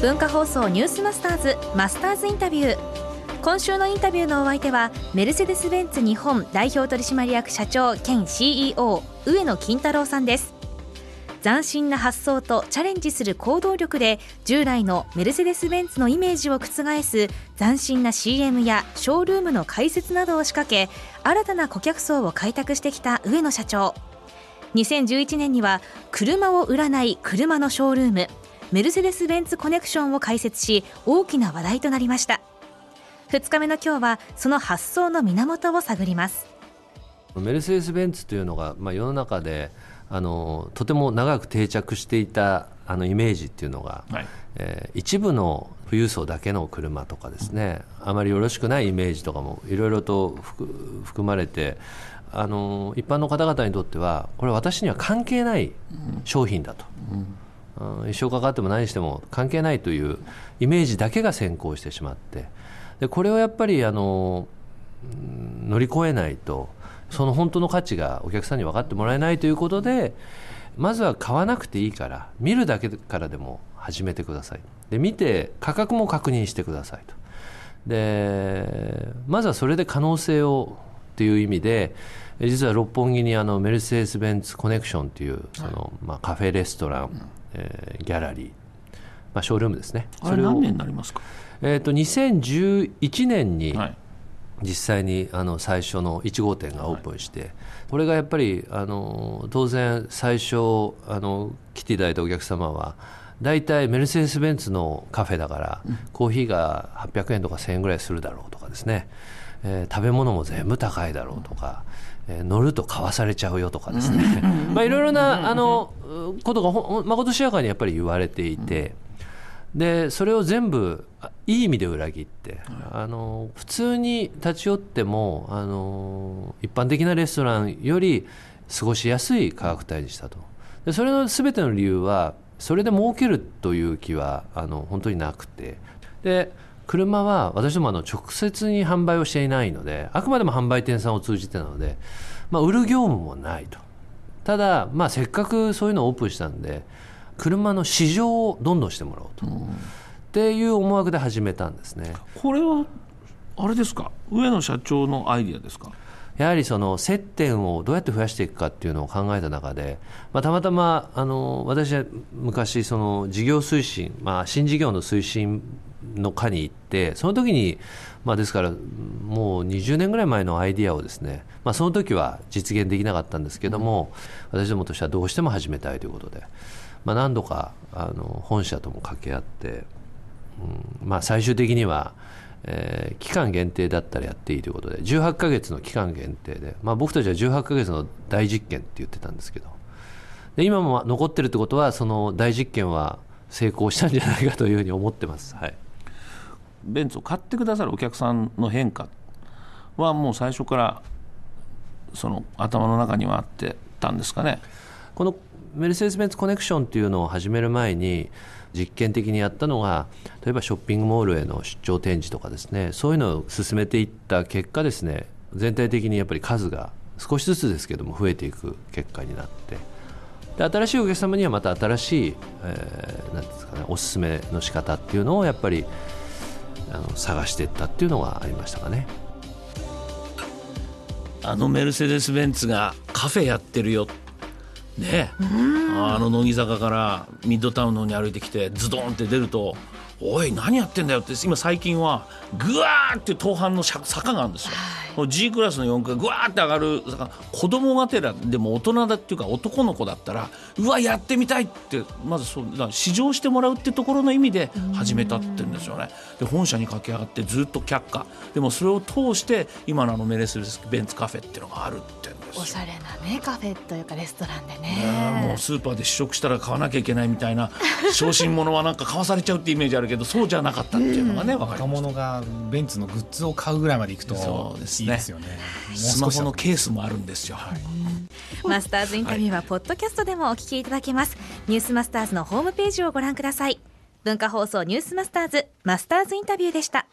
文化放送ニュースマスターズマスターズインタビュー。今週のインタビューのお相手はメルセデス・ベンツ日本代表取締役社長兼 CEO 上野金太郎さんです。斬新な発想とチャレンジする行動力で従来のメルセデス・ベンツのイメージを覆す斬新な CM やショールームの開設などを仕掛け新たな顧客層を開拓してきた上野社長。2011年には車を売らない車のショールーム。メルセデス・ベンツコネクションを開設し大きな話題となりました。2日目の今日はその発想の源を探ります。メルセデス・ベンツというのが、まあ、世の中であのとても長く定着していたあのイメージっていうのが、はい、えー、一部の富裕層だけの車とかですね、あまりよろしくないイメージとかもいろいろと含まれてあの一般の方々にとってはこれ私には関係ない商品だと、うん、一生かかっても何しても関係ないというイメージだけが先行してしまってでこれをやっぱりあの乗り越えないとその本当の価値がお客さんに分かってもらえないということでまずは買わなくていいから見るだけからでも始めてください。で見て価格も確認してくださいと。でまずはそれで可能性をっていう意味で実は六本木にあのメルセデス・ベンツ・コネクションというその、まあ、カフェレストラン、えー、ギャラリー、まあ、ショールームですね。それ何年になりますか、えーと、と2011年に、はい。実際にあの最初の1号店がオープンして、はい、これがやっぱりあの当然最初あの来ていただいたお客様は大体メルセデス・ベンツのカフェだから、うん、コーヒーが800円とか1000円ぐらいするだろうとかですね、えー、食べ物も全部高いだろうとか、えー、乗ると買わされちゃうよとかですね。まあいろいろなあのことがまことしやかにやっぱり言われていて。でそれを全部いい意味で裏切って、あの普通に立ち寄ってもあの一般的なレストランより過ごしやすい価格帯にしたと。でそれの全ての理由はそれで儲けるという気はあの本当になくて。で車は私どもあの直接に販売をしていないのであくまでも販売店さんを通じてなので、まあ、売る業務もないと。ただ、まあ、せっかくそういうのをオープンしたんで車の市場をどんどんしてもらおうと、うん、っていう思惑で始めたんですね。これはあれですか？上野社長のアイディアですか？やはりその接点をどうやって増やしていくかっていうのを考えた中で、まあ、たまたまあの私は昔その事業推進、まあ、新事業の推進の課に行ってその時にまあですからもう20年ぐらい前のアイディアをですね、まあ、その時は実現できなかったんですけども、うん、私どもとしてはどうしても始めたいということでまあ、何度かあの本社とも掛け合って、うんまあ、最終的には、えー、期間限定だったらやっていいということで18か月の期間限定で、まあ、僕たちは18か月の大実験って言ってたんですけどで今も残ってるってことはその大実験は成功したんじゃないかというふうに思ってます。はいベンツを買ってくださるお客さんの変化はもう最初からその頭の中にはあってたんですかね。このメルセデス・ベンツコネクションっていうのを始める前に実験的にやったのが例えばショッピングモールへの出張展示とかですね。そういうのを進めていった結果ですね。全体的にやっぱり数が少しずつですけども増えていく結果になって。で新しいお客様にはまた新しい、えー、なんですかねおすすめの仕方っていうのをやっぱりあの探していったっていうのがありましたかね。あのメルセデス・ベンツがカフェやってるよ。ね。あの乃木坂からミッドタウンの方に歩いてきてズドンって出ると「おい何やってんだよ」って今最近はぐわーって東阪の坂があるんですよ。G クラスの4階ぐわーって上がる子供がてらでも大人だっていうか男の子だったらうわやってみたいってまずそう試乗してもらうってところの意味で始めたって言うんですよね。で本社に駆け上がってずっと却下。でもそれを通して今のあのメレスベンツカフェっていうのがあるっておしゃれなねカフェというかレストランでね。もうスーパーで試食したら買わなきゃいけないみたいな 小心者はなんか買わされちゃうってイメージあるけどそうじゃなかったっていうのがね、うん、若者がベンツのグッズを買うぐらいまでいくとそうですね。いいですよね、スマホのケースもあるんですよ、はい、マスターズインタビューはポッドキャストでもお聞きいただけます、はい、ニュースマスターズのホームページをご覧ください。文化放送ニュースマスターズマスターズインタビューでした